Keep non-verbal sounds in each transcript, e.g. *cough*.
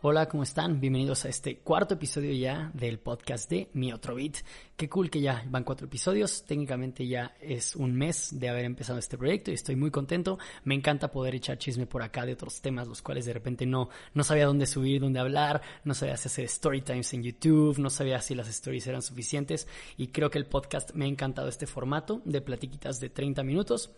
Hola, ¿cómo están? Bienvenidos a este cuarto episodio ya del podcast de Mi Otro Beat. Qué cool que ya van cuatro episodios. Técnicamente ya es un mes de haber empezado este proyecto y estoy muy contento. Me encanta poder echar chisme por acá de otros temas, los cuales de repente no, no sabía dónde subir, dónde hablar, no sabía si hacer story times en YouTube, no sabía si las stories eran suficientes y creo que el podcast me ha encantado este formato de platiquitas de 30 minutos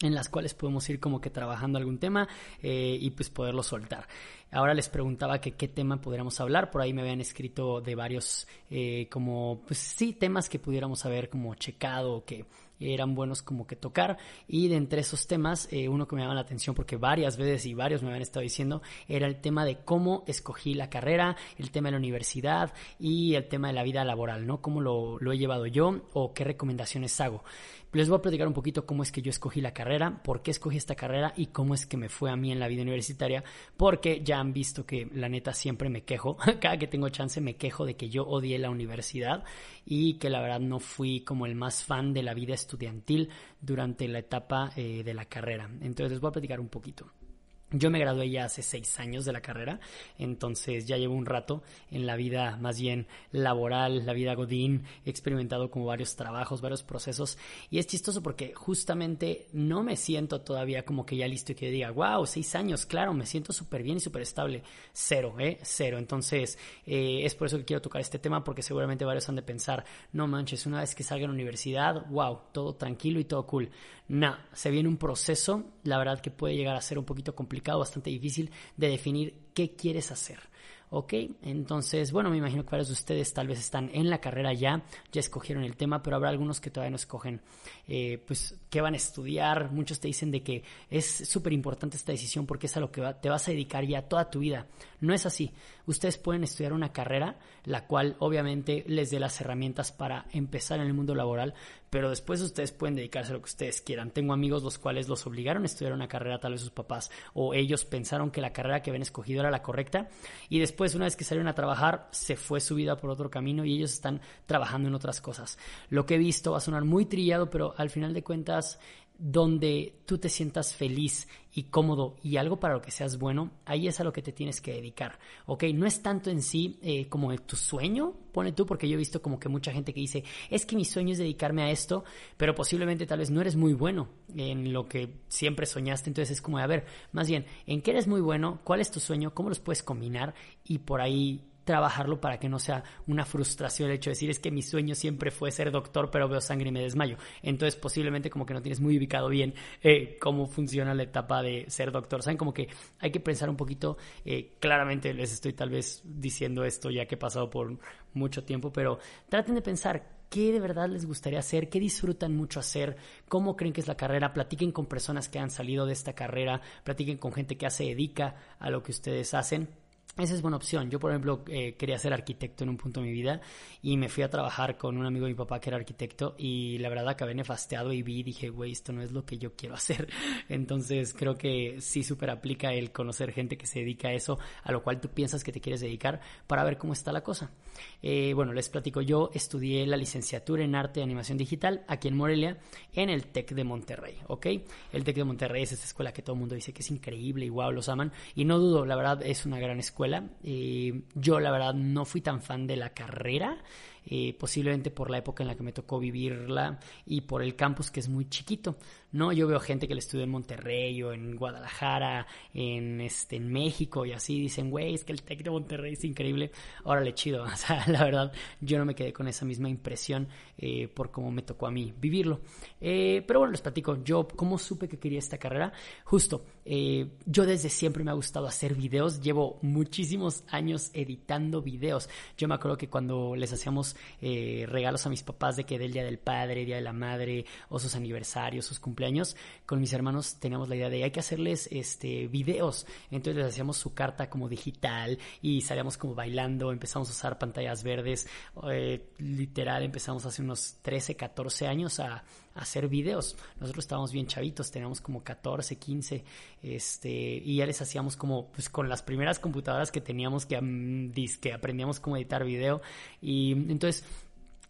en las cuales podemos ir como que trabajando algún tema eh, y pues poderlo soltar. Ahora les preguntaba que qué tema pudiéramos hablar, por ahí me habían escrito de varios eh, como pues sí temas que pudiéramos haber como checado o que eran buenos como que tocar y de entre esos temas eh, uno que me llama la atención porque varias veces y varios me habían estado diciendo era el tema de cómo escogí la carrera, el tema de la universidad y el tema de la vida laboral, ¿no? Cómo lo, lo he llevado yo o qué recomendaciones hago. Les voy a platicar un poquito cómo es que yo escogí la carrera, por qué escogí esta carrera y cómo es que me fue a mí en la vida universitaria, porque ya han visto que la neta siempre me quejo, *laughs* cada que tengo chance me quejo de que yo odié la universidad y que la verdad no fui como el más fan de la vida estudiantil durante la etapa eh, de la carrera. Entonces les voy a platicar un poquito. Yo me gradué ya hace seis años de la carrera, entonces ya llevo un rato en la vida más bien laboral, la vida godín, he experimentado como varios trabajos, varios procesos y es chistoso porque justamente no me siento todavía como que ya listo y que diga, wow, seis años, claro, me siento súper bien y súper estable. Cero, ¿eh? Cero. Entonces eh, es por eso que quiero tocar este tema porque seguramente varios han de pensar, no manches, una vez que salga a la universidad, wow, todo tranquilo y todo cool. No, se viene un proceso, la verdad que puede llegar a ser un poquito complicado, bastante difícil de definir qué quieres hacer. ¿Ok? Entonces, bueno, me imagino que varios de ustedes tal vez están en la carrera ya, ya escogieron el tema, pero habrá algunos que todavía no escogen, eh, pues, qué van a estudiar. Muchos te dicen de que es súper importante esta decisión porque es a lo que te vas a dedicar ya toda tu vida. No es así. Ustedes pueden estudiar una carrera, la cual obviamente les dé las herramientas para empezar en el mundo laboral, pero después ustedes pueden dedicarse a lo que ustedes quieran. Tengo amigos los cuales los obligaron a estudiar una carrera, tal vez sus papás, o ellos pensaron que la carrera que habían escogido era la correcta, y después, una vez que salieron a trabajar, se fue su vida por otro camino y ellos están trabajando en otras cosas. Lo que he visto va a sonar muy trillado, pero al final de cuentas donde tú te sientas feliz y cómodo y algo para lo que seas bueno, ahí es a lo que te tienes que dedicar, ¿ok? No es tanto en sí eh, como tu sueño, pone tú, porque yo he visto como que mucha gente que dice, es que mi sueño es dedicarme a esto, pero posiblemente tal vez no eres muy bueno en lo que siempre soñaste, entonces es como, a ver, más bien, ¿en qué eres muy bueno? ¿Cuál es tu sueño? ¿Cómo los puedes combinar? Y por ahí trabajarlo para que no sea una frustración el hecho de decir es que mi sueño siempre fue ser doctor pero veo sangre y me desmayo. Entonces posiblemente como que no tienes muy ubicado bien eh, cómo funciona la etapa de ser doctor. Saben como que hay que pensar un poquito, eh, claramente les estoy tal vez diciendo esto ya que he pasado por mucho tiempo, pero traten de pensar qué de verdad les gustaría hacer, qué disfrutan mucho hacer, cómo creen que es la carrera, platiquen con personas que han salido de esta carrera, platiquen con gente que ya se dedica a lo que ustedes hacen esa es buena opción. Yo, por ejemplo, eh, quería ser arquitecto en un punto de mi vida y me fui a trabajar con un amigo de mi papá que era arquitecto y la verdad acabé nefasteado y vi y dije, güey, esto no es lo que yo quiero *laughs* hacer. Entonces creo que sí súper aplica el conocer gente que se dedica a eso, a lo cual tú piensas que te quieres dedicar para ver cómo está la cosa. Eh, bueno, les platico, yo estudié la licenciatura en arte y animación digital aquí en Morelia, en el TEC de Monterrey, ¿ok? El TEC de Monterrey es esta escuela que todo el mundo dice que es increíble y wow, los aman y no dudo, la verdad es una gran escuela eh, yo la verdad no fui tan fan de la carrera. Eh, posiblemente por la época en la que me tocó vivirla y por el campus que es muy chiquito. No, yo veo gente que le estudia en Monterrey o en Guadalajara, en este, en México y así dicen, güey, es que el Tec de Monterrey es increíble. Órale, chido. *laughs* O sea, la verdad, yo no me quedé con esa misma impresión eh, por cómo me tocó a mí vivirlo. Eh, pero bueno, les platico, yo cómo supe que quería esta carrera. Justo, yo desde siempre me ha gustado hacer videos. Llevo muchísimos años editando videos. Yo me acuerdo que cuando les hacíamos eh, regalos a mis papás de que del Día del Padre, Día de la Madre, o sus aniversarios, sus cumpleaños, con mis hermanos teníamos la idea de hay que hacerles este videos. Entonces les hacíamos su carta como digital y salíamos como bailando, empezamos a usar pantallas verdes, eh, literal empezamos hace unos 13, 14 años a hacer videos. Nosotros estábamos bien chavitos, teníamos como 14, 15, este, y ya les hacíamos como, pues con las primeras computadoras que teníamos que, que aprendíamos cómo editar video. Y entonces,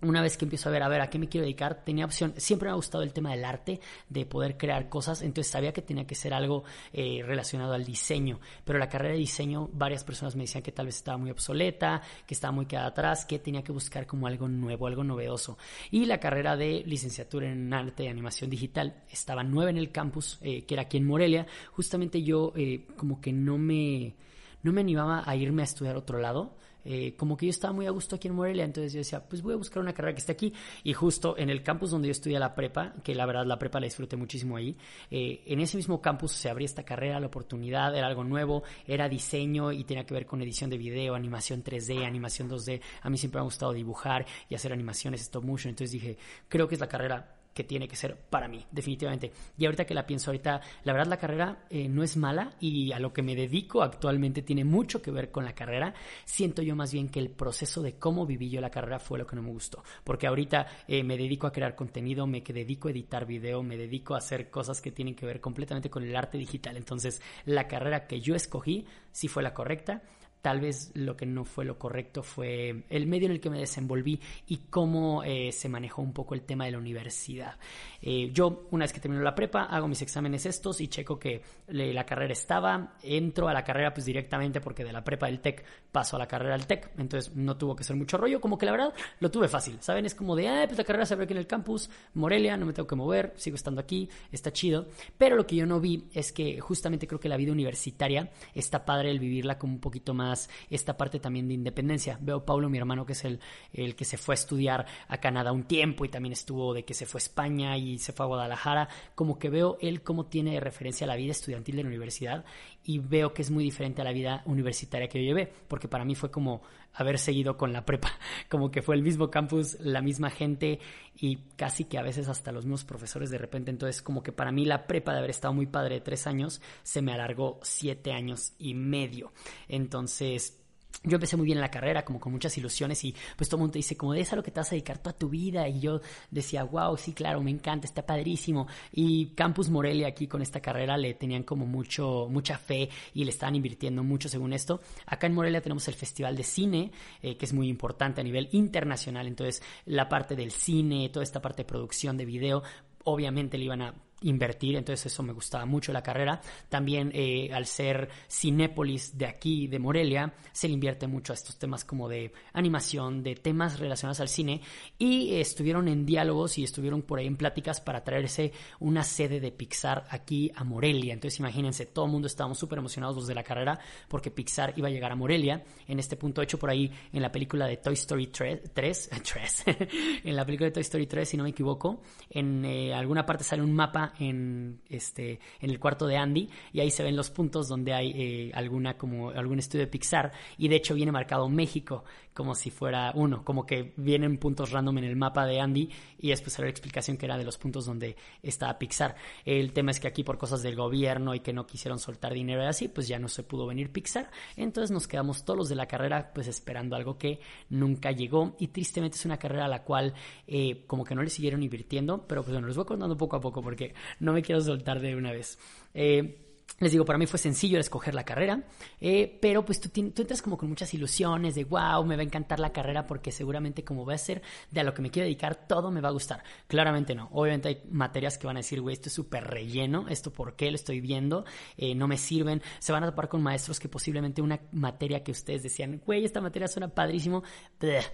una vez que empiezo a ver, a ver, a qué me quiero dedicar, tenía opción, siempre me ha gustado el tema del arte, de poder crear cosas, entonces sabía que tenía que ser algo eh, relacionado al diseño, pero la carrera de diseño, varias personas me decían que tal vez estaba muy obsoleta, que estaba muy quedada atrás, que tenía que buscar como algo nuevo, algo novedoso. Y la carrera de licenciatura en arte y animación digital estaba nueva en el campus, eh, que era aquí en Morelia, justamente yo eh, como que no me, no me animaba a irme a estudiar otro lado, eh, como que yo estaba muy a gusto aquí en Morelia, entonces yo decía, pues voy a buscar una carrera que esté aquí. Y justo en el campus donde yo estudié la prepa, que la verdad la prepa la disfruté muchísimo ahí, eh, en ese mismo campus se abría esta carrera, la oportunidad, era algo nuevo, era diseño y tenía que ver con edición de video, animación 3D, animación 2D. A mí siempre me ha gustado dibujar y hacer animaciones stop motion, entonces dije, creo que es la carrera que tiene que ser para mí, definitivamente. Y ahorita que la pienso, ahorita, la verdad la carrera eh, no es mala y a lo que me dedico actualmente tiene mucho que ver con la carrera. Siento yo más bien que el proceso de cómo viví yo la carrera fue lo que no me gustó. Porque ahorita eh, me dedico a crear contenido, me dedico a editar video, me dedico a hacer cosas que tienen que ver completamente con el arte digital. Entonces, la carrera que yo escogí sí fue la correcta Tal vez lo que no fue lo correcto fue el medio en el que me desenvolví y cómo eh, se manejó un poco el tema de la universidad. Eh, yo, una vez que termino la prepa, hago mis exámenes estos y checo que la carrera estaba. Entro a la carrera pues directamente porque de la prepa del TEC paso a la carrera del TEC. Entonces no tuvo que ser mucho rollo. Como que la verdad lo tuve fácil. ¿Saben? Es como de, ah, pues la carrera se abre aquí en el campus, Morelia, no me tengo que mover, sigo estando aquí, está chido. Pero lo que yo no vi es que justamente creo que la vida universitaria está padre el vivirla como un poquito más esta parte también de independencia. Veo a Paulo, mi hermano, que es el, el que se fue a estudiar a Canadá un tiempo y también estuvo de que se fue a España y se fue a Guadalajara, como que veo él cómo tiene de referencia la vida estudiantil de la universidad y veo que es muy diferente a la vida universitaria que yo llevé, porque para mí fue como haber seguido con la prepa, *laughs* como que fue el mismo campus, la misma gente y casi que a veces hasta los mismos profesores de repente, entonces como que para mí la prepa de haber estado muy padre de tres años se me alargó siete años y medio, entonces yo empecé muy bien en la carrera, como con muchas ilusiones y pues todo el mundo te dice como de eso a lo que te vas a dedicar toda tu vida y yo decía, wow, sí, claro, me encanta, está padrísimo y Campus Morelia aquí con esta carrera le tenían como mucho, mucha fe y le estaban invirtiendo mucho según esto. Acá en Morelia tenemos el Festival de Cine, eh, que es muy importante a nivel internacional, entonces la parte del cine, toda esta parte de producción de video, obviamente le iban a invertir, entonces eso me gustaba mucho la carrera. También eh, al ser Cinépolis de aquí, de Morelia, se le invierte mucho a estos temas como de animación, de temas relacionados al cine y estuvieron en diálogos y estuvieron por ahí en pláticas para traerse una sede de Pixar aquí a Morelia. Entonces imagínense, todo el mundo estábamos súper emocionados los de la carrera porque Pixar iba a llegar a Morelia. En este punto hecho por ahí en la película de Toy Story 3, 3, *laughs* en la película de Toy Story 3, si no me equivoco, en eh, alguna parte sale un mapa en, este, en el cuarto de Andy y ahí se ven los puntos donde hay eh, alguna como algún estudio de Pixar y de hecho viene marcado México como si fuera uno, como que vienen puntos random en el mapa de Andy y después sale la explicación que era de los puntos donde está Pixar. El tema es que aquí por cosas del gobierno y que no quisieron soltar dinero y así, pues ya no se pudo venir Pixar, entonces nos quedamos todos los de la carrera pues esperando algo que nunca llegó y tristemente es una carrera a la cual eh, como que no le siguieron invirtiendo, pero pues bueno, les voy contando poco a poco porque no me quiero soltar de una vez. Eh, les digo, para mí fue sencillo escoger la carrera, eh, pero pues tú, entras como con muchas ilusiones de, wow, me va a encantar la carrera porque seguramente como va a ser de a lo que me quiero dedicar, todo me va a gustar. Claramente no. Obviamente hay materias que van a decir, güey, esto es súper relleno, esto por qué lo estoy viendo, eh, no me sirven. Se van a topar con maestros que posiblemente una materia que ustedes decían, güey, esta materia suena padrísimo,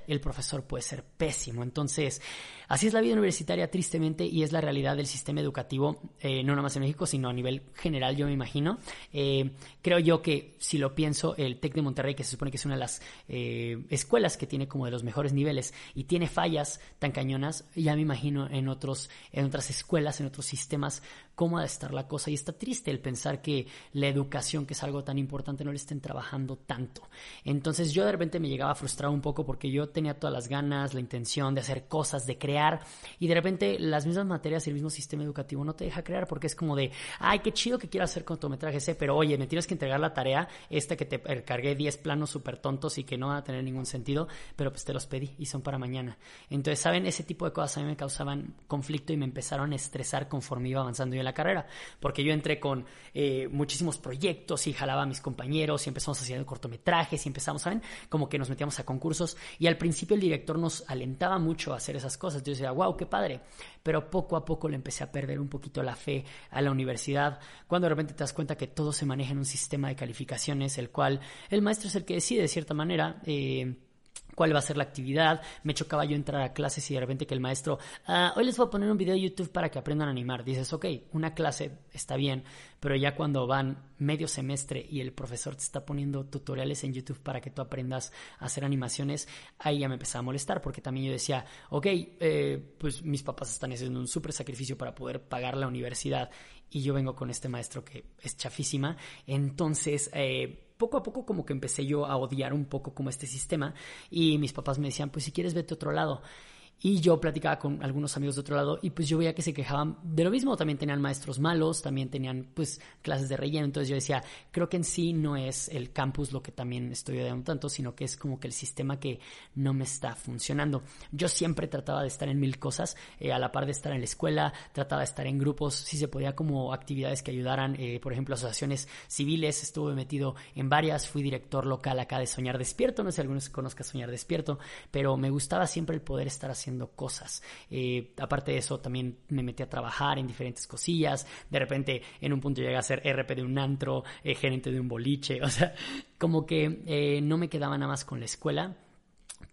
el profesor puede ser pésimo. Entonces, así es la vida universitaria tristemente y es la realidad del sistema educativo, eh, no más en México, sino a nivel general, yo me imagino. Eh, creo yo que si lo pienso, el TEC de Monterrey, que se supone que es una de las eh, escuelas que tiene como de los mejores niveles y tiene fallas tan cañonas, ya me imagino en otros, en otras escuelas, en otros sistemas, cómo ha de estar la cosa. Y está triste el pensar que la educación, que es algo tan importante, no le estén trabajando tanto. Entonces yo de repente me llegaba a frustrar un poco porque yo tenía todas las ganas, la intención de hacer cosas, de crear, y de repente las mismas materias y el mismo sistema educativo no te deja crear porque es como de, ay, qué chido que quiero hacer cortometraje ese, pero oye, me tienes que entregar la tarea, esta que te cargué 10 planos súper tontos y que no van a tener ningún sentido, pero pues te los pedí y son para mañana. Entonces, ¿saben? Ese tipo de cosas a mí me causaban conflicto y me empezaron a estresar conforme iba avanzando la carrera, porque yo entré con eh, muchísimos proyectos y jalaba a mis compañeros y empezamos haciendo cortometrajes y empezamos, ¿saben? Como que nos metíamos a concursos y al principio el director nos alentaba mucho a hacer esas cosas. Yo decía, wow, qué padre. Pero poco a poco le empecé a perder un poquito la fe a la universidad, cuando de repente te das cuenta que todo se maneja en un sistema de calificaciones, el cual el maestro es el que decide de cierta manera. Eh, cuál va a ser la actividad. Me chocaba yo entrar a clases y de repente que el maestro, ah, hoy les voy a poner un video de YouTube para que aprendan a animar. Dices, ok, una clase está bien, pero ya cuando van medio semestre y el profesor te está poniendo tutoriales en YouTube para que tú aprendas a hacer animaciones, ahí ya me empezaba a molestar porque también yo decía, ok, eh, pues mis papás están haciendo un súper sacrificio para poder pagar la universidad y yo vengo con este maestro que es chafísima. Entonces, eh, poco a poco como que empecé yo a odiar un poco como este sistema y mis papás me decían, pues si quieres vete a otro lado. Y yo platicaba con algunos amigos de otro lado y pues yo veía que se quejaban de lo mismo. También tenían maestros malos, también tenían pues clases de relleno. Entonces yo decía, creo que en sí no es el campus lo que también estoy odiando tanto, sino que es como que el sistema que no me está funcionando. Yo siempre trataba de estar en mil cosas, eh, a la par de estar en la escuela, trataba de estar en grupos, si se podía como actividades que ayudaran, eh, por ejemplo, asociaciones civiles. Estuve metido en varias, fui director local acá de Soñar Despierto. No sé si algunos conozcan Soñar Despierto, pero me gustaba siempre el poder estar haciendo haciendo cosas. Eh, aparte de eso, también me metí a trabajar en diferentes cosillas. De repente, en un punto llegué a ser RP de un antro, eh, gerente de un boliche. *laughs* O sea, como que eh, no me quedaba nada más con la escuela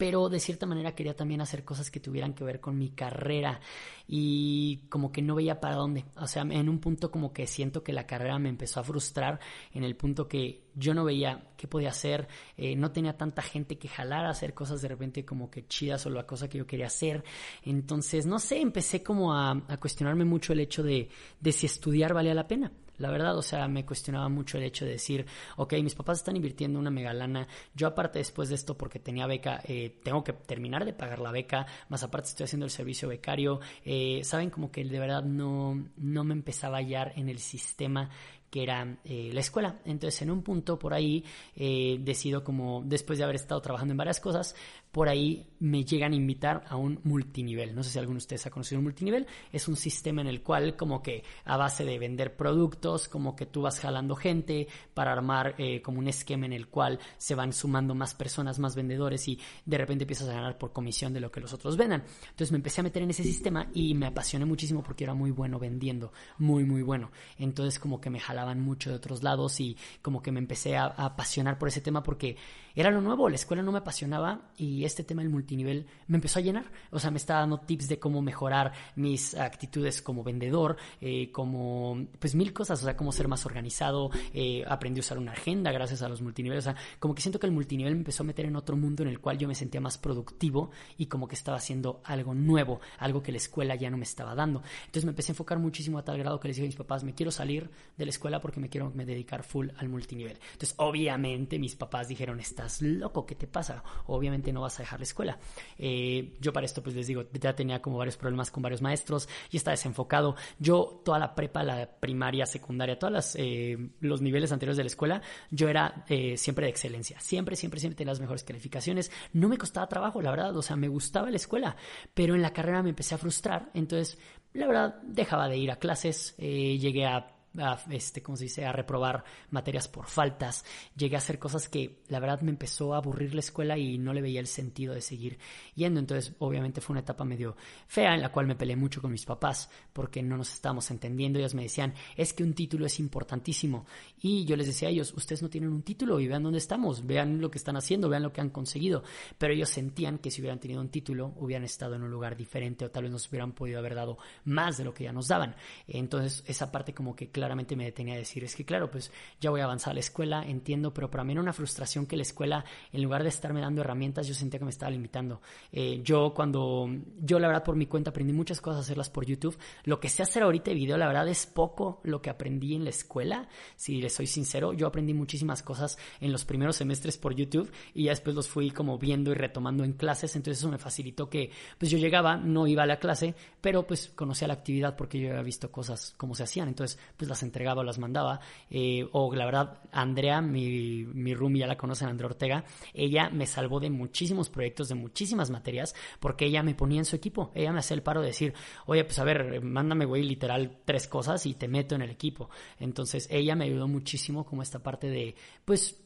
pero de cierta manera quería también hacer cosas que tuvieran que ver con mi carrera y como que no veía para dónde. O sea, en un punto como que siento que la carrera me empezó a frustrar en el punto que yo no veía qué podía hacer, eh, no tenía tanta gente que jalar hacer cosas de repente como que chidas o la cosa que yo quería hacer. Entonces, no sé, empecé como a, a cuestionarme mucho el hecho de, de si estudiar valía la pena. La verdad, o sea, me cuestionaba mucho el hecho de decir, ok, mis papás están invirtiendo una megalana, yo aparte después de esto, porque tenía beca, eh, tengo que terminar de pagar la beca, más aparte estoy haciendo el servicio becario, eh, saben como que de verdad no, no me empezaba a hallar en el sistema que era eh, la escuela. Entonces, en un punto por ahí, decido como, después de haber estado trabajando en varias cosas, por ahí me llegan a invitar a un multinivel. No sé si alguno de ustedes ha conocido un multinivel. Es un sistema en el cual como que a base de vender productos, como que tú vas jalando gente para armar eh, como un esquema en el cual se van sumando más personas, más vendedores y de repente empiezas a ganar por comisión de lo que los otros vendan. Entonces me empecé a meter en ese sistema y me apasioné muchísimo porque era muy bueno vendiendo, muy, muy bueno. Entonces como que me jalaban mucho de otros lados y como que me empecé a apasionar por ese tema porque era lo nuevo, la escuela no me apasionaba y este tema del multinivel me empezó a llenar. O sea, me estaba dando tips de cómo mejorar mis actitudes como vendedor, eh, como pues mil cosas, o sea, cómo ser más organizado. Eh, aprendí a usar una agenda gracias a los multiniveles. O sea, como que siento que el multinivel me empezó a meter en otro mundo en el cual yo me sentía más productivo y como que estaba haciendo algo nuevo, algo que la escuela ya no me estaba dando. Entonces me empecé a enfocar muchísimo a tal grado que les dije a mis papás, me quiero salir de la escuela porque me quiero me dedicar full al multinivel. Entonces, obviamente mis papás dijeron, está loco, ¿qué te pasa? Obviamente no vas a dejar la escuela. Eh, yo para esto pues les digo, ya tenía como varios problemas con varios maestros y estaba desenfocado. Yo toda la prepa, la primaria, secundaria, todos eh, los niveles anteriores de la escuela, yo era eh, siempre de excelencia. Siempre, siempre, siempre tenía las mejores calificaciones. No me costaba trabajo, la verdad, o sea, me gustaba la escuela, pero en la carrera me empecé a frustrar, entonces la verdad dejaba de ir a clases, llegué a a, este, ¿cómo se dice?, a reprobar materias por faltas. Llegué a hacer cosas que la verdad me empezó a aburrir la escuela y no le veía el sentido de seguir yendo. Entonces, obviamente fue una etapa medio fea en la cual me peleé mucho con mis papás porque no nos estábamos entendiendo. Ellos me decían, es que un título es importantísimo. Y yo les decía a ellos, ustedes no tienen un título y vean dónde estamos, vean lo que están haciendo, vean lo que han conseguido. Pero ellos sentían que si hubieran tenido un título, hubieran estado en un lugar diferente o tal vez nos hubieran podido haber dado más de lo que ya nos daban. Entonces, esa parte como que claramente me detenía a decir, es que claro, pues ya voy a avanzar a la escuela, entiendo, pero para mí era una frustración que la escuela, en lugar de estarme dando herramientas, yo sentía que me estaba limitando. Eh, yo cuando, yo la verdad por mi cuenta aprendí muchas cosas a hacerlas por YouTube. Lo que sé hacer ahorita de video, la verdad es poco lo que aprendí en la escuela, si les soy sincero. Yo aprendí muchísimas cosas en los primeros semestres por YouTube y ya después los fui como viendo y retomando en clases, entonces eso me facilitó que pues yo llegaba, no iba a la clase, pero pues conocía la actividad porque yo había visto cosas como se hacían, entonces pues las entregaba o las mandaba. Eh, o la verdad, Andrea, mi, mi roomie, ya la conocen, Andrea Ortega, ella me salvó de muchísimos proyectos, de muchísimas materias, porque ella me ponía en su equipo. Ella me hacía el paro de decir, oye, pues a ver, mándame, güey, literal tres cosas y te meto en el equipo. Entonces, ella me ayudó muchísimo como esta parte de, pues,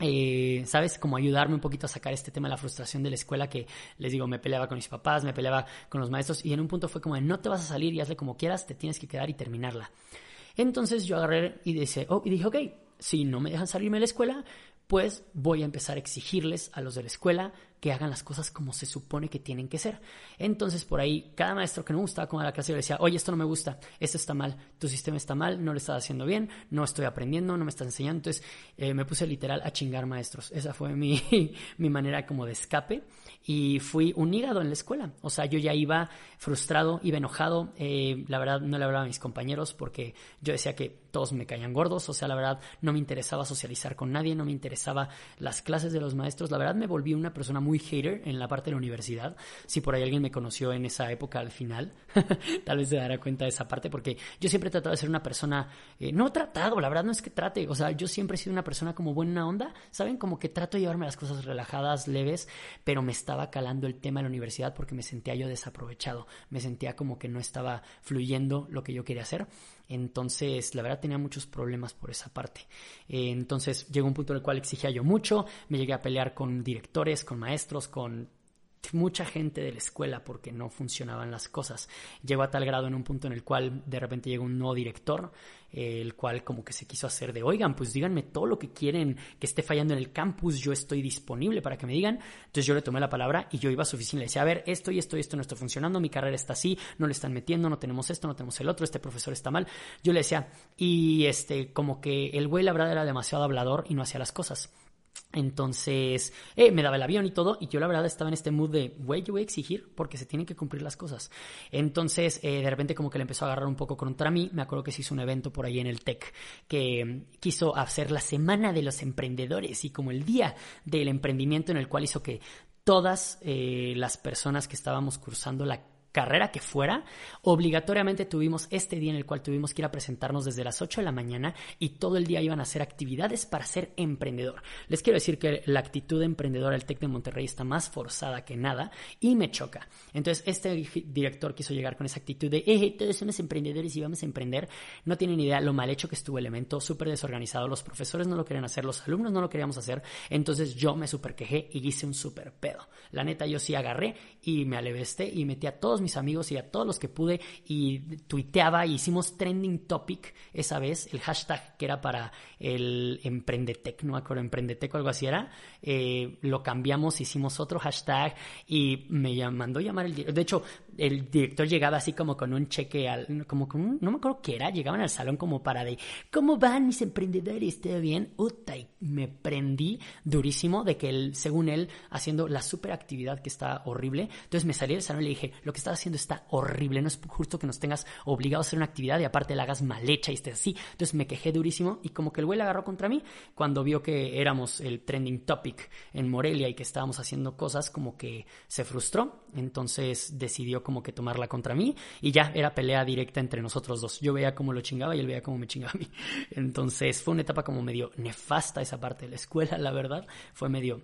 eh, ¿sabes? Como ayudarme un poquito a sacar este tema de la frustración de la escuela que les digo, me peleaba con mis papás, me peleaba con los maestros y en un punto fue como de no te vas a salir y hazle como quieras, te tienes que quedar y terminarla. Entonces yo agarré y dije, oh, y dije, ok, si no me dejan salirme de la escuela, pues voy a empezar a exigirles a los de la escuela que hagan las cosas como se supone que tienen que ser. Entonces, por ahí, cada maestro que no gustaba como la clase, yo le decía, oye, esto no me gusta, esto está mal, tu sistema está mal, no lo estás haciendo bien, no estoy aprendiendo, no me estás enseñando. Entonces, eh, me puse literal a chingar maestros. Esa fue mi, *laughs* mi manera como de escape y fui un hígado en la escuela. O sea, yo ya iba frustrado, iba enojado. Eh, la verdad, no le hablaba a mis compañeros porque yo decía que todos me caían gordos. O sea, la verdad, no me interesaba socializar con nadie, no me interesaba las clases de los maestros. La verdad, me volví una persona muy hater en la parte de la universidad. Si por ahí alguien me conoció en esa época al final, *laughs* tal vez se dará cuenta de esa parte porque yo siempre he tratado de ser una persona, eh, no tratado, la verdad no es que trate. O sea, yo siempre he sido una persona como buena onda, ¿saben? Como que trato de llevarme las cosas relajadas, leves, pero me estaba calando el tema de la universidad porque me sentía yo desaprovechado, me sentía como que no estaba fluyendo lo que yo quería hacer. Entonces, la verdad tenía muchos problemas por esa parte. Eh, entonces, llegó un punto en el cual exigía yo mucho, me llegué a pelear con directores, con maestros, con mucha gente de la escuela porque no funcionaban las cosas. Llegó a tal grado en un punto en el cual de repente llegó un nuevo director el cual como que se quiso hacer de, oigan, pues díganme todo lo que quieren que esté fallando en el campus, yo estoy disponible para que me digan. Entonces yo le tomé la palabra y yo iba a su oficina y le decía, a ver, esto y esto y esto no está funcionando, mi carrera está así, no le están metiendo, no tenemos esto, no tenemos el otro, este profesor está mal. Yo le decía, y este, como que el güey la verdad era demasiado hablador y no hacía las cosas. Entonces, eh, me daba el avión y todo, y yo la verdad estaba en este mood de, güey, yo voy a exigir porque se tienen que cumplir las cosas. Entonces, eh, de repente como que le empezó a agarrar un poco contra mí, me acuerdo que se hizo un evento por ahí en el TEC que mm, quiso hacer la semana de los emprendedores y como el día del emprendimiento en el cual hizo que todas eh, las personas que estábamos cursando la carrera que fuera, obligatoriamente tuvimos este día en el cual tuvimos que ir a presentarnos desde las 8 de la mañana y todo el día iban a hacer actividades para ser emprendedor. Les quiero decir que la actitud emprendedora del TEC de Monterrey está más forzada que nada y me choca. Entonces, este director quiso llegar con esa actitud de, eh, todos somos emprendedores y vamos a emprender. No tienen idea lo mal hecho que estuvo el evento, súper desorganizado. Los profesores no lo querían hacer, los alumnos no lo queríamos hacer. Entonces, yo me super quejé y hice un super pedo. La neta, yo sí agarré y me alevesté y metí a todos mis amigos y a todos los que pude y tuiteaba y hicimos trending topic esa vez, el hashtag que era para el Emprendetec, no me acuerdo, Emprendetec o algo así era, eh, lo cambiamos, hicimos otro hashtag y me mandó llamar el. De hecho, el director llegaba así como con un cheque, al, como con no me acuerdo qué era, llegaban al salón como para de, ¿cómo van mis emprendedores? ¿Todo bien? Uta, y me prendí durísimo de que él, según él, haciendo la super actividad que está horrible. Entonces me salí del salón y le dije, lo que estás haciendo está horrible, no es justo que nos tengas obligados a hacer una actividad y aparte la hagas mal hecha y estés así. Entonces me quejé durísimo y como que el güey la agarró contra mí cuando vio que éramos el trending topic en Morelia y que estábamos haciendo cosas como que se frustró. Entonces decidió como que tomarla contra mí y ya era pelea directa entre nosotros dos. Yo veía cómo lo chingaba y él veía cómo me chingaba a mí. *laughs* Entonces fue una etapa como medio nefasta esa parte de la escuela, la verdad. Fue medio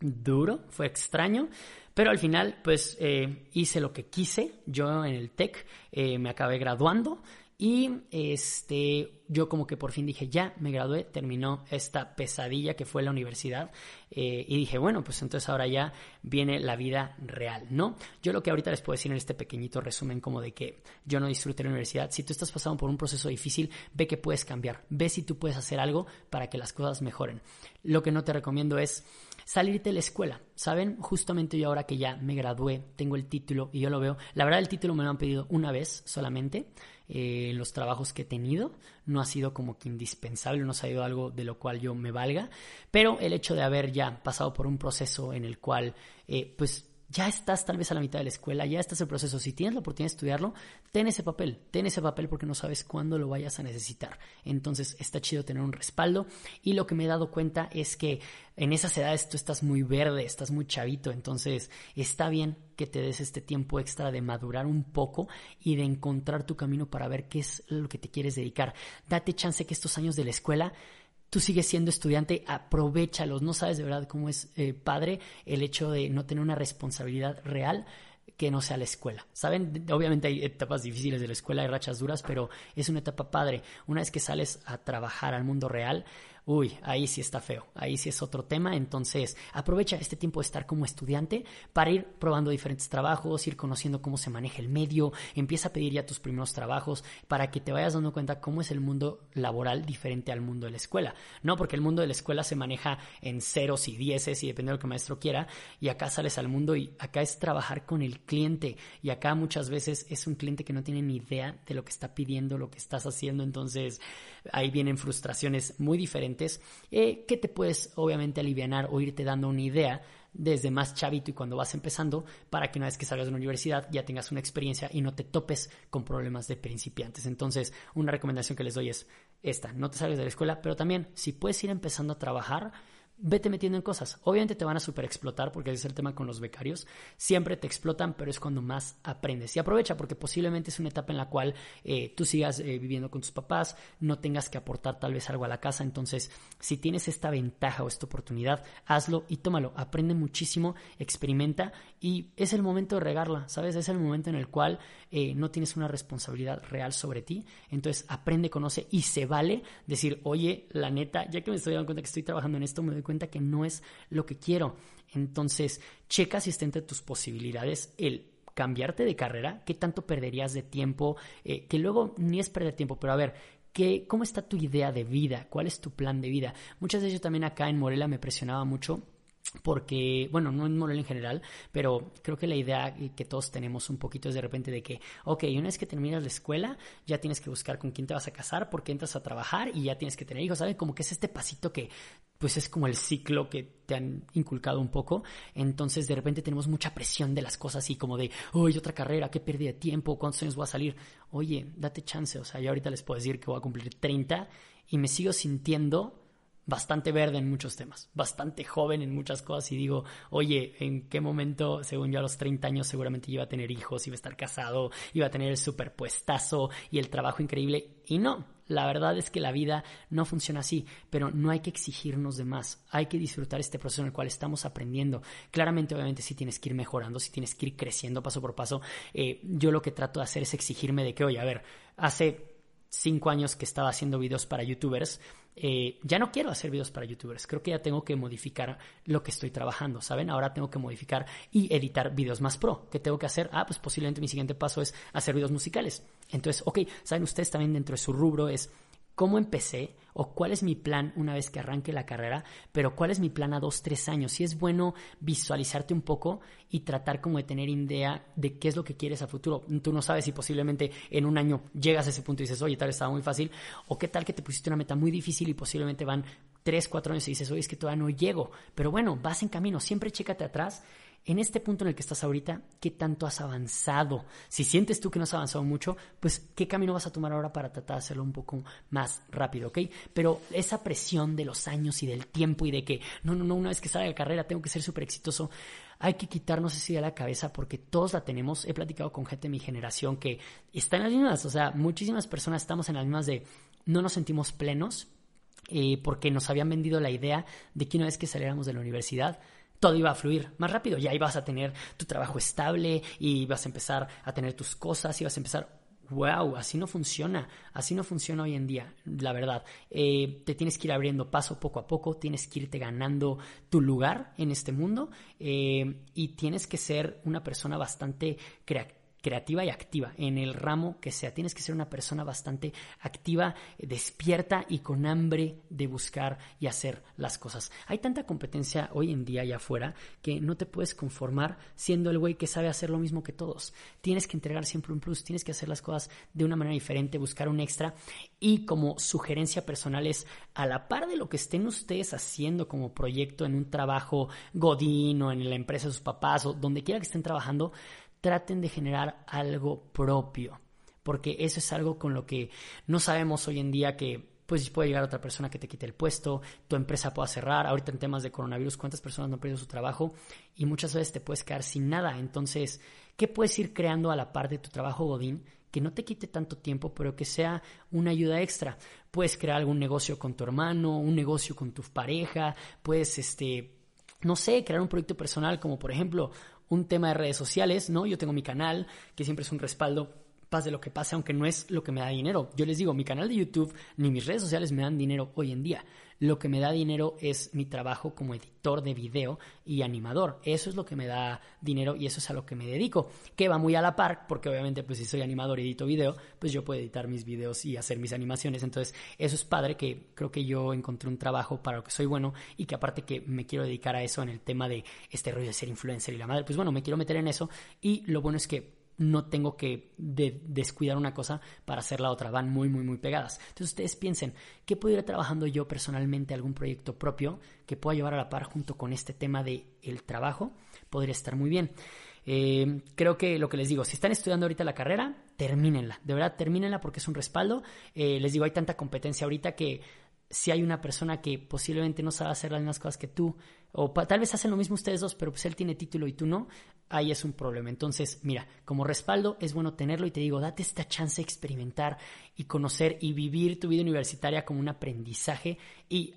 duro, fue extraño, pero al final pues eh, hice lo que quise. Yo en el TEC eh, me acabé graduando y este, yo como que por fin dije, ya, me gradué, terminó esta pesadilla que fue la universidad. Eh, y dije, bueno, pues entonces ahora ya viene la vida real, ¿no? Yo lo que ahorita les puedo decir en este pequeñito resumen como de que yo no disfruté la universidad, si tú estás pasando por un proceso difícil, ve que puedes cambiar, ve si tú puedes hacer algo para que las cosas mejoren. Lo que no te recomiendo es salirte de la escuela. ¿Saben? Justamente yo ahora que ya me gradué, tengo el título y yo lo veo. La verdad el título me lo han pedido una vez solamente eh, los trabajos que he tenido. No ha sido como que indispensable, no ha sido algo de lo cual yo me valga. Pero el hecho de haber ya pasado por un proceso en el cual, eh, pues, ya estás tal vez a la mitad de la escuela, ya estás en el proceso. Si tienes la oportunidad de estudiarlo, ten ese papel, ten ese papel porque no sabes cuándo lo vayas a necesitar. Entonces está chido tener un respaldo. Y lo que me he dado cuenta es que en esas edades tú estás muy verde, estás muy chavito, entonces está bien que te des este tiempo extra de madurar un poco y de encontrar tu camino para ver qué es lo que te quieres dedicar. Date chance que estos años de la escuela tú sigues siendo estudiante, aprovechalos. No sabes de verdad cómo es eh, padre el hecho de no tener una responsabilidad real que no sea la escuela. ¿Saben? Obviamente hay etapas difíciles de la escuela, hay rachas duras, pero es una etapa padre. Una vez que sales a trabajar al mundo real, uy, ahí sí está feo, ahí sí es otro tema. Entonces, aprovecha este tiempo de estar como estudiante para ir probando diferentes trabajos, ir conociendo cómo se maneja el medio, empieza a pedir ya tus primeros trabajos para que te vayas dando cuenta cómo es el mundo laboral diferente al mundo de la escuela. No, porque el mundo de la escuela se maneja en ceros y dieces y depende de lo que el maestro quiera, y acá sales al mundo y acá es trabajar con el cliente, y acá muchas veces es un cliente que no tiene ni idea de lo que está pidiendo, lo que estás haciendo, entonces ahí vienen frustraciones muy diferentes eh, que te puedes obviamente aliviar o irte dando una idea desde más chavito y cuando vas empezando para que una vez que salgas de la universidad ya tengas una experiencia y no te topes con problemas de principiantes. Entonces, una recomendación que les doy es esta, no te salgas de la escuela, pero también si puedes ir empezando a trabajar, vete metiendo en cosas. Obviamente te van a super explotar porque ese es el tema con los becarios. Siempre te explotan, pero es cuando más aprendes. Y aprovecha porque posiblemente es una etapa en la cual eh, tú sigas eh, viviendo con tus papás, no tengas que aportar tal vez algo a la casa. Entonces, si tienes esta ventaja o esta oportunidad, hazlo y tómalo. Aprende muchísimo, experimenta y es el momento de regarla, ¿sabes? Es el momento en el cual eh, no tienes una responsabilidad real sobre ti. Entonces, aprende, conoce y se vale decir, oye, la neta, ya que me estoy dando cuenta que estoy trabajando en esto, me doy cuenta que no es lo que quiero. Entonces, checa si está entre tus posibilidades el cambiarte de carrera, qué tanto perderías de tiempo, eh, que luego ni es perder tiempo, pero a ver, ¿qué, ¿cómo está tu idea de vida? ¿Cuál es tu plan de vida? Muchas veces yo también acá en Morelia me presionaba mucho porque, bueno, no en Morelia en general, pero creo que la idea que todos tenemos un poquito es de repente de que, ok, una vez que terminas la escuela, ya tienes que buscar con quién te vas a casar, porque entras a trabajar y ya tienes que tener hijos, ¿sabes? Como que es este pasito que, pues es como el ciclo que te han inculcado un poco, entonces de repente tenemos mucha presión de las cosas y como de, oye, otra carrera, qué pérdida de tiempo, cuántos años voy a salir, oye, date chance, o sea, yo ahorita les puedo decir que voy a cumplir 30 y me sigo sintiendo bastante verde en muchos temas, bastante joven en muchas cosas y digo, oye, ¿en qué momento, según yo a los 30 años seguramente iba a tener hijos, iba a estar casado, iba a tener el superpuestazo y el trabajo increíble? Y no, la verdad es que la vida no funciona así, pero no hay que exigirnos de más, hay que disfrutar este proceso en el cual estamos aprendiendo. Claramente, obviamente, si tienes que ir mejorando, si tienes que ir creciendo paso por paso, eh, yo lo que trato de hacer es exigirme de que, oye, a ver, hace cinco años que estaba haciendo videos para youtubers, eh, ya no quiero hacer videos para youtubers, creo que ya tengo que modificar lo que estoy trabajando, ¿saben? Ahora tengo que modificar y editar videos más pro. ¿Qué tengo que hacer? Ah, pues posiblemente mi siguiente paso es hacer videos musicales. Entonces, ok, ¿saben? Ustedes también dentro de su rubro es cómo empecé o cuál es mi plan una vez que arranque la carrera, pero cuál es mi plan a dos, tres años. Si es bueno visualizarte un poco y tratar como de tener idea de qué es lo que quieres a futuro. Tú no sabes si posiblemente en un año llegas a ese punto y dices, oye, tal vez estaba muy fácil, o qué tal que te pusiste una meta muy difícil y posiblemente van tres, cuatro años y dices, oye, es que todavía no llego. Pero bueno, vas en camino, siempre chécate atrás en este punto en el que estás ahorita, ¿qué tanto has avanzado? Si sientes tú que no has avanzado mucho, pues ¿qué camino vas a tomar ahora para tratar de hacerlo un poco más rápido, ok? Pero esa presión de los años y del tiempo y de que, no, no, no, una vez que salga de carrera tengo que ser súper exitoso, hay que quitarnos esa idea de la cabeza porque todos la tenemos. He platicado con gente de mi generación que está en las mismas, o sea, muchísimas personas estamos en las mismas de no nos sentimos plenos eh, porque nos habían vendido la idea de que una vez que saliéramos de la universidad, todo iba a fluir más rápido. Ya ibas a tener tu trabajo estable y vas a empezar a tener tus cosas y vas a empezar. Wow, así no funciona, así no funciona hoy en día, la verdad. Eh, te tienes que ir abriendo paso poco a poco, tienes que irte ganando tu lugar en este mundo eh, y tienes que ser una persona bastante creativa creativa y activa en el ramo que sea. Tienes que ser una persona bastante activa, despierta y con hambre de buscar y hacer las cosas. Hay tanta competencia hoy en día allá afuera que no te puedes conformar siendo el güey que sabe hacer lo mismo que todos. Tienes que entregar siempre un plus, tienes que hacer las cosas de una manera diferente, buscar un extra y como sugerencia personal es a la par de lo que estén ustedes haciendo como proyecto en un trabajo godín o en la empresa de sus papás o donde quiera que estén trabajando, traten de generar algo propio, porque eso es algo con lo que no sabemos hoy en día que pues puede llegar otra persona que te quite el puesto, tu empresa pueda cerrar, ahorita en temas de coronavirus, cuántas personas no han perdido su trabajo y muchas veces te puedes quedar sin nada, entonces, ¿qué puedes ir creando a la par de tu trabajo Godín? que no te quite tanto tiempo, pero que sea una ayuda extra. Puedes crear algún negocio con tu hermano, un negocio con tu pareja, puedes, este, no sé, crear un proyecto personal como por ejemplo un tema de redes sociales, ¿no? Yo tengo mi canal, que siempre es un respaldo pase lo que pase, aunque no es lo que me da dinero. Yo les digo, mi canal de YouTube ni mis redes sociales me dan dinero hoy en día. Lo que me da dinero es mi trabajo como editor de video y animador. Eso es lo que me da dinero y eso es a lo que me dedico. Que va muy a la par, porque obviamente pues si soy animador y edito video, pues yo puedo editar mis videos y hacer mis animaciones. Entonces eso es padre que creo que yo encontré un trabajo para lo que soy bueno y que aparte que me quiero dedicar a eso en el tema de este rollo de ser influencer y la madre, pues bueno, me quiero meter en eso y lo bueno es que no tengo que descuidar una cosa para hacer la otra, van muy, muy, muy pegadas. Entonces ustedes piensen, ¿qué puedo ir trabajando yo personalmente, algún proyecto propio que pueda llevar a la par junto con este tema de el trabajo? Podría estar muy bien. Eh, creo que lo que les digo, si están estudiando ahorita la carrera, termínenla, de verdad termínenla porque es un respaldo. Eh, les digo, hay tanta competencia ahorita que si hay una persona que posiblemente no sabe hacer las mismas cosas que tú, o tal vez hacen lo mismo ustedes dos, pero pues él tiene título y tú no, ahí es un problema. Entonces, mira, como respaldo es bueno tenerlo y te digo, date esta chance de experimentar y conocer y vivir tu vida universitaria como un aprendizaje y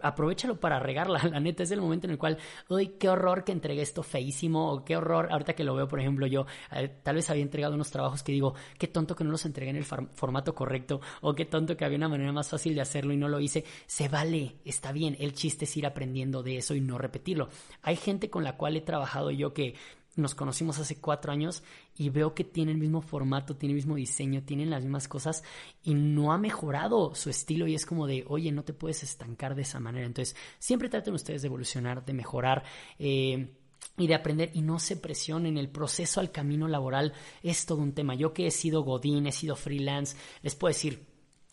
aprovechalo para regarla. *laughs* La neta es el momento en el cual, uy, qué horror que entregué esto feísimo, o qué horror, ahorita que lo veo, por ejemplo, yo eh, tal vez había entregado unos trabajos que digo, qué tonto que no los entregué en el formato correcto, o qué tonto que había una manera más fácil de hacerlo y no lo hice. Se vale, está bien. El chiste es ir aprendiendo de eso y no repetirlo. Hay gente con la cual he trabajado yo que nos conocimos hace cuatro años y veo que tiene el mismo formato, tiene el mismo diseño, tienen las mismas cosas y no ha mejorado su estilo y es como de, oye, no te puedes estancar de esa manera. Entonces, siempre traten ustedes de evolucionar, de mejorar. Eh, y de aprender y no se presionen. El proceso al camino laboral es todo un tema. Yo que he sido Godín, he sido freelance, les puedo decir,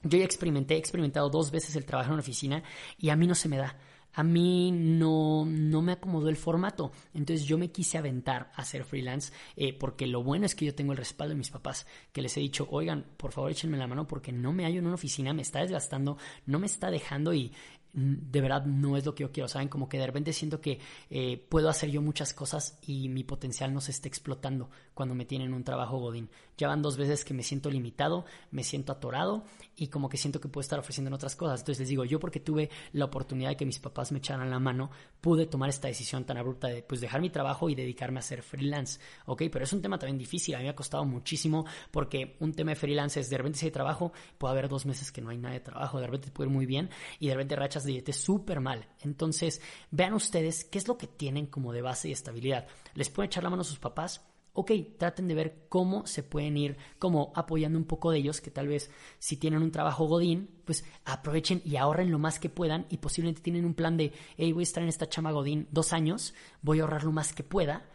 yo ya experimenté, he experimentado dos veces el trabajo en oficina y a mí no se me da a mí no, no me acomodó el formato. Entonces yo me quise aventar a ser freelance eh, porque lo bueno es que yo tengo el respaldo de mis papás, que les he dicho, oigan, por favor échenme la mano porque no me hallo en una oficina, me está desgastando, no me está dejando y de verdad no es lo que yo quiero, ¿saben? Como que de repente siento que eh, puedo hacer yo muchas cosas y mi potencial no se está explotando cuando me tienen un trabajo godín. Ya van dos veces que me siento limitado, me siento atorado y como que siento que puedo estar ofreciendo en otras cosas. Entonces les digo, yo porque tuve la oportunidad de que mis papás me echaran la mano, pude tomar esta decisión tan abrupta de pues dejar mi trabajo y dedicarme a ser freelance, ¿ok? Pero es un tema también difícil, a mí me ha costado muchísimo porque un tema de freelance es de repente si hay trabajo, puede haber dos meses que no hay nada de trabajo, de repente puede ir muy bien y de repente rachas de súper mal. Entonces, vean ustedes qué es lo que tienen como de base y estabilidad. ¿Les pueden echar la mano a sus papás? Ok, traten de ver cómo se pueden ir como apoyando un poco de ellos, que tal vez si tienen un trabajo godín, pues aprovechen y ahorren lo más que puedan y posiblemente tienen un plan de, hey, voy a estar en esta chama godín dos años, voy a ahorrar lo más que pueda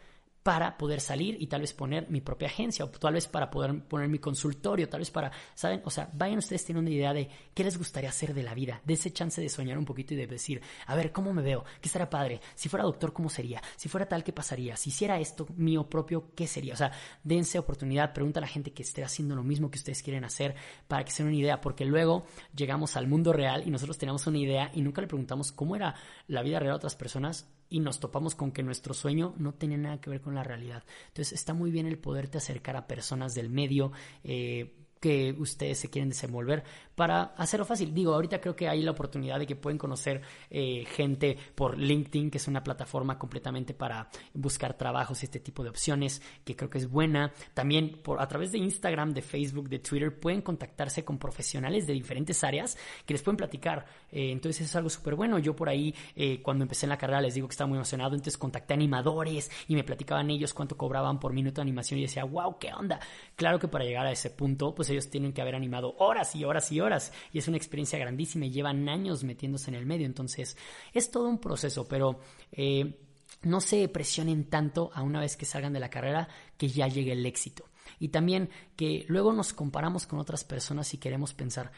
para poder salir y tal vez poner mi propia agencia o tal vez para poder poner mi consultorio, tal vez para, ¿saben? O sea, vayan ustedes teniendo una idea de qué les gustaría hacer de la vida, de ese chance de soñar un poquito y de decir, a ver, ¿cómo me veo? ¿Qué estaría padre? Si fuera doctor, ¿cómo sería? Si fuera tal, ¿qué pasaría? Si hiciera esto mío propio, ¿qué sería? O sea, dense oportunidad, pregunta a la gente que esté haciendo lo mismo que ustedes quieren hacer para que se den una idea, porque luego llegamos al mundo real y nosotros tenemos una idea y nunca le preguntamos cómo era la vida real a otras personas y nos topamos con que nuestro sueño no tiene nada que ver con la realidad. Entonces está muy bien el poderte acercar a personas del medio, eh, que ustedes se quieren desenvolver para hacerlo fácil. Digo, ahorita creo que hay la oportunidad de que pueden conocer eh, gente por LinkedIn, que es una plataforma completamente para buscar trabajos y este tipo de opciones, que creo que es buena. También por, a través de Instagram, de Facebook, de Twitter, pueden contactarse con profesionales de diferentes áreas que les pueden platicar. Eh, entonces eso es algo súper bueno. Yo por ahí, eh, cuando empecé en la carrera, les digo que estaba muy emocionado, entonces contacté animadores y me platicaban ellos cuánto cobraban por minuto de animación y decía, wow, ¿qué onda? Claro que para llegar a ese punto, pues ellos tienen que haber animado horas y horas y horas y es una experiencia grandísima y llevan años metiéndose en el medio, entonces es todo un proceso, pero... Eh, no se presionen tanto a una vez que salgan de la carrera que ya llegue el éxito. Y también que luego nos comparamos con otras personas y queremos pensar,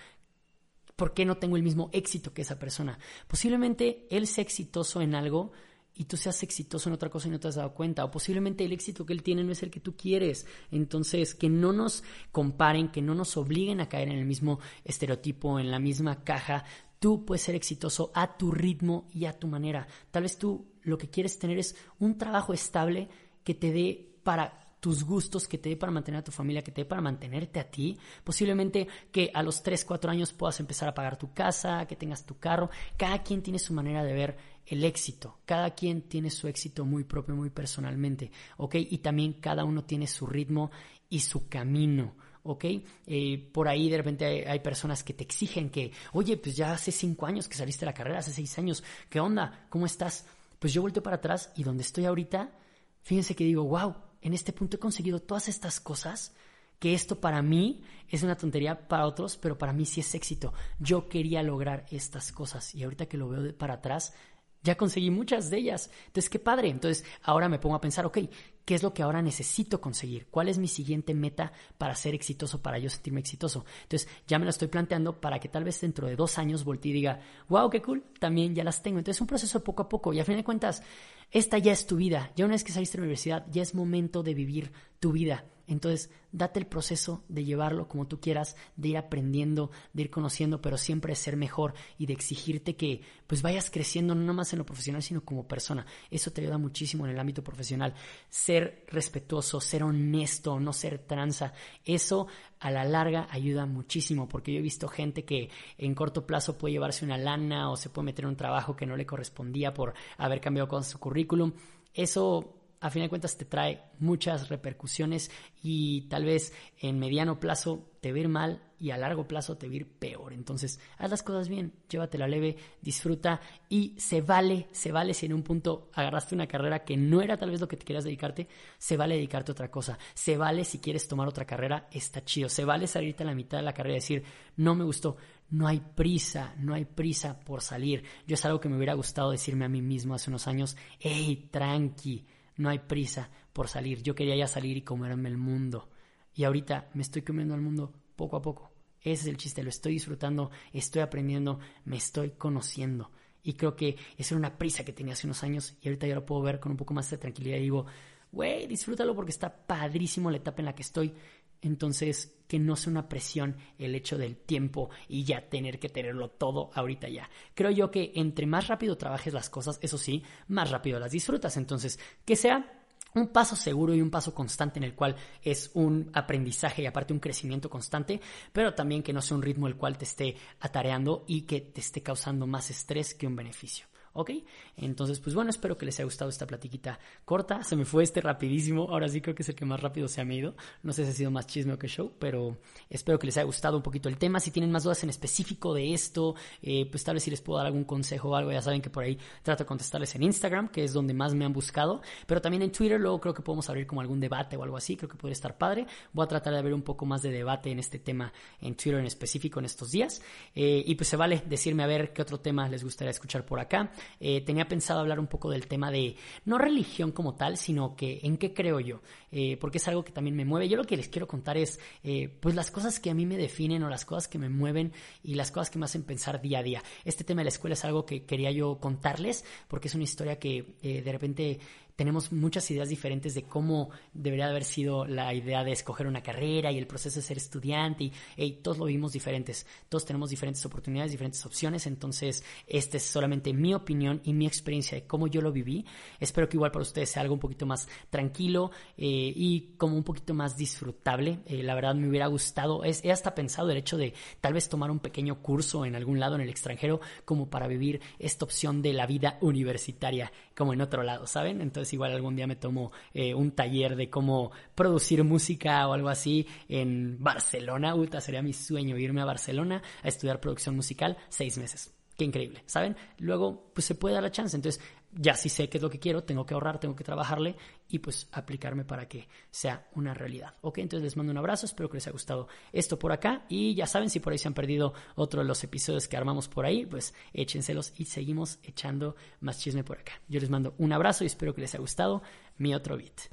¿por qué no tengo el mismo éxito que esa persona? Posiblemente él sea exitoso en algo y tú seas exitoso en otra cosa y no te has dado cuenta. O posiblemente el éxito que él tiene no es el que tú quieres. Entonces, que no nos comparen, que no nos obliguen a caer en el mismo estereotipo, en la misma caja. Tú puedes ser exitoso a tu ritmo y a tu manera. Tal vez tú lo que quieres tener es un trabajo estable que te dé para tus gustos, que te dé para mantener a tu familia, que te dé para mantenerte a ti. Posiblemente que a los 3, 4 años puedas empezar a pagar tu casa, que tengas tu carro. Cada quien tiene su manera de ver el éxito. Cada quien tiene su éxito muy propio, muy personalmente, ¿ok? Y también cada uno tiene su ritmo y su camino. ¿ok? Eh, por ahí de repente hay, hay, personas que te exigen que, oye, pues ya hace cinco años que saliste de la carrera, hace seis años, ¿qué onda? ¿Cómo estás? Pues yo vuelto para atrás y donde estoy ahorita, fíjense que digo, wow, en este punto he conseguido todas estas cosas, que esto para mí es una tontería para otros, pero para mí sí es éxito. Yo quería lograr estas cosas y ahorita que lo veo para atrás, ya conseguí muchas de ellas. Entonces, qué padre. Entonces, ahora me pongo a pensar, ok, ¿qué es lo que ahora necesito conseguir? ¿Cuál es mi siguiente meta para ser exitoso, para yo sentirme exitoso? Entonces, ya me lo estoy planteando para que tal vez dentro de dos años voltee y diga, wow, qué cool, también ya las tengo. Entonces, es un proceso poco a poco y a fin de cuentas, esta ya es tu vida. Ya una vez que saliste de la universidad, ya es momento de vivir tu vida. Entonces, date el proceso de llevarlo como tú quieras, de ir aprendiendo, de ir conociendo, pero siempre ser mejor y de exigirte que pues vayas creciendo no nomás en lo profesional, sino como persona. Eso te ayuda muchísimo en el ámbito profesional. Ser respetuoso, ser honesto, no ser tranza. Eso a la larga ayuda muchísimo, porque yo he visto gente que en corto plazo puede llevarse una lana o se puede meter en un trabajo que no le correspondía por haber cambiado con su currículum. Eso a fin de cuentas te trae muchas repercusiones y tal vez en mediano plazo te ir mal y a largo plazo te ir peor. Entonces, haz las cosas bien, llévatela leve, disfruta y se vale, se vale si en un punto agarraste una carrera que no era tal vez lo que te quieras dedicarte, se vale dedicarte a otra cosa. Se vale si quieres tomar otra carrera, está chido. Se vale salirte a la mitad de la carrera y decir, no me gustó. No hay prisa, no hay prisa por salir. Yo es algo que me hubiera gustado decirme a mí mismo hace unos años, hey, tranqui no hay prisa por salir. Yo quería ya salir y comerme el mundo. Y ahorita me estoy comiendo el mundo poco a poco. Ese es el chiste, lo estoy disfrutando, estoy aprendiendo, me estoy conociendo. Y creo que esa era una prisa que tenía hace unos años y ahorita ya lo puedo ver con un poco más de tranquilidad y digo, güey, disfrútalo porque está padrísimo la etapa en la que estoy. Entonces, que no sea una presión el hecho del tiempo y ya tener que tenerlo todo ahorita ya. Creo yo que entre más rápido trabajes las cosas, eso sí, más rápido las disfrutas. Entonces, que sea un paso seguro y un paso constante en el cual es un aprendizaje y aparte un crecimiento constante, pero también que no sea un ritmo el cual te esté atareando y que te esté causando más estrés que un beneficio. ¿Ok? Entonces, pues bueno, espero que les haya gustado esta platiquita corta. Se me fue este rapidísimo. Ahora sí creo que es el que más rápido se ha ido. No sé si ha sido más chisme o que show, pero espero que les haya gustado un poquito el tema. Si tienen más dudas en específico de esto, eh, pues tal vez si les puedo dar algún consejo o algo. Ya saben que por ahí trato de contestarles en Instagram, que es donde más me han buscado. Pero también en Twitter, luego creo que podemos abrir como algún debate o algo así. Creo que podría estar padre. Voy a tratar de abrir un poco más de debate en este tema en Twitter en específico en estos días. Eh, y pues se vale decirme a ver qué otro tema les gustaría escuchar por acá. Eh, tenía pensado hablar un poco del tema de, no religión como tal, sino que en qué creo yo, eh, porque es algo que también me mueve. Yo lo que les quiero contar es, eh, pues las cosas que a mí me definen o las cosas que me mueven y las cosas que me hacen pensar día a día. Este tema de la escuela es algo que quería yo contarles, porque es una historia que de repente tenemos muchas ideas diferentes de cómo debería haber sido la idea de escoger una carrera y el proceso de ser estudiante y todos lo vimos diferentes, todos tenemos diferentes oportunidades, diferentes opciones, entonces esta es solamente mi opinión y mi experiencia de cómo yo lo viví. Espero que igual para ustedes sea algo un poquito más tranquilo eh, y como un poquito más disfrutable. Eh, la verdad me hubiera gustado, he hasta pensado el hecho de tal vez tomar un pequeño curso en algún lado en el extranjero como para vivir esta opción de la vida universitaria como en otro lado, ¿saben? Entonces igual algún día me tomo eh, un taller de cómo producir música o algo así en Barcelona. Uta, sería mi sueño irme a Barcelona a estudiar producción musical seis meses. Qué increíble, ¿saben? Luego, pues se puede dar la chance. Entonces, ya sí sé qué es lo que quiero, tengo que ahorrar, tengo que trabajarle y pues aplicarme para que sea una realidad. Ok, entonces les mando un abrazo, espero que les haya gustado esto por acá y ya saben, si por ahí se han perdido otro de los episodios que armamos por ahí, pues échenselos y seguimos echando más chisme por acá. Yo les mando un abrazo y espero que les haya gustado mi otro beat.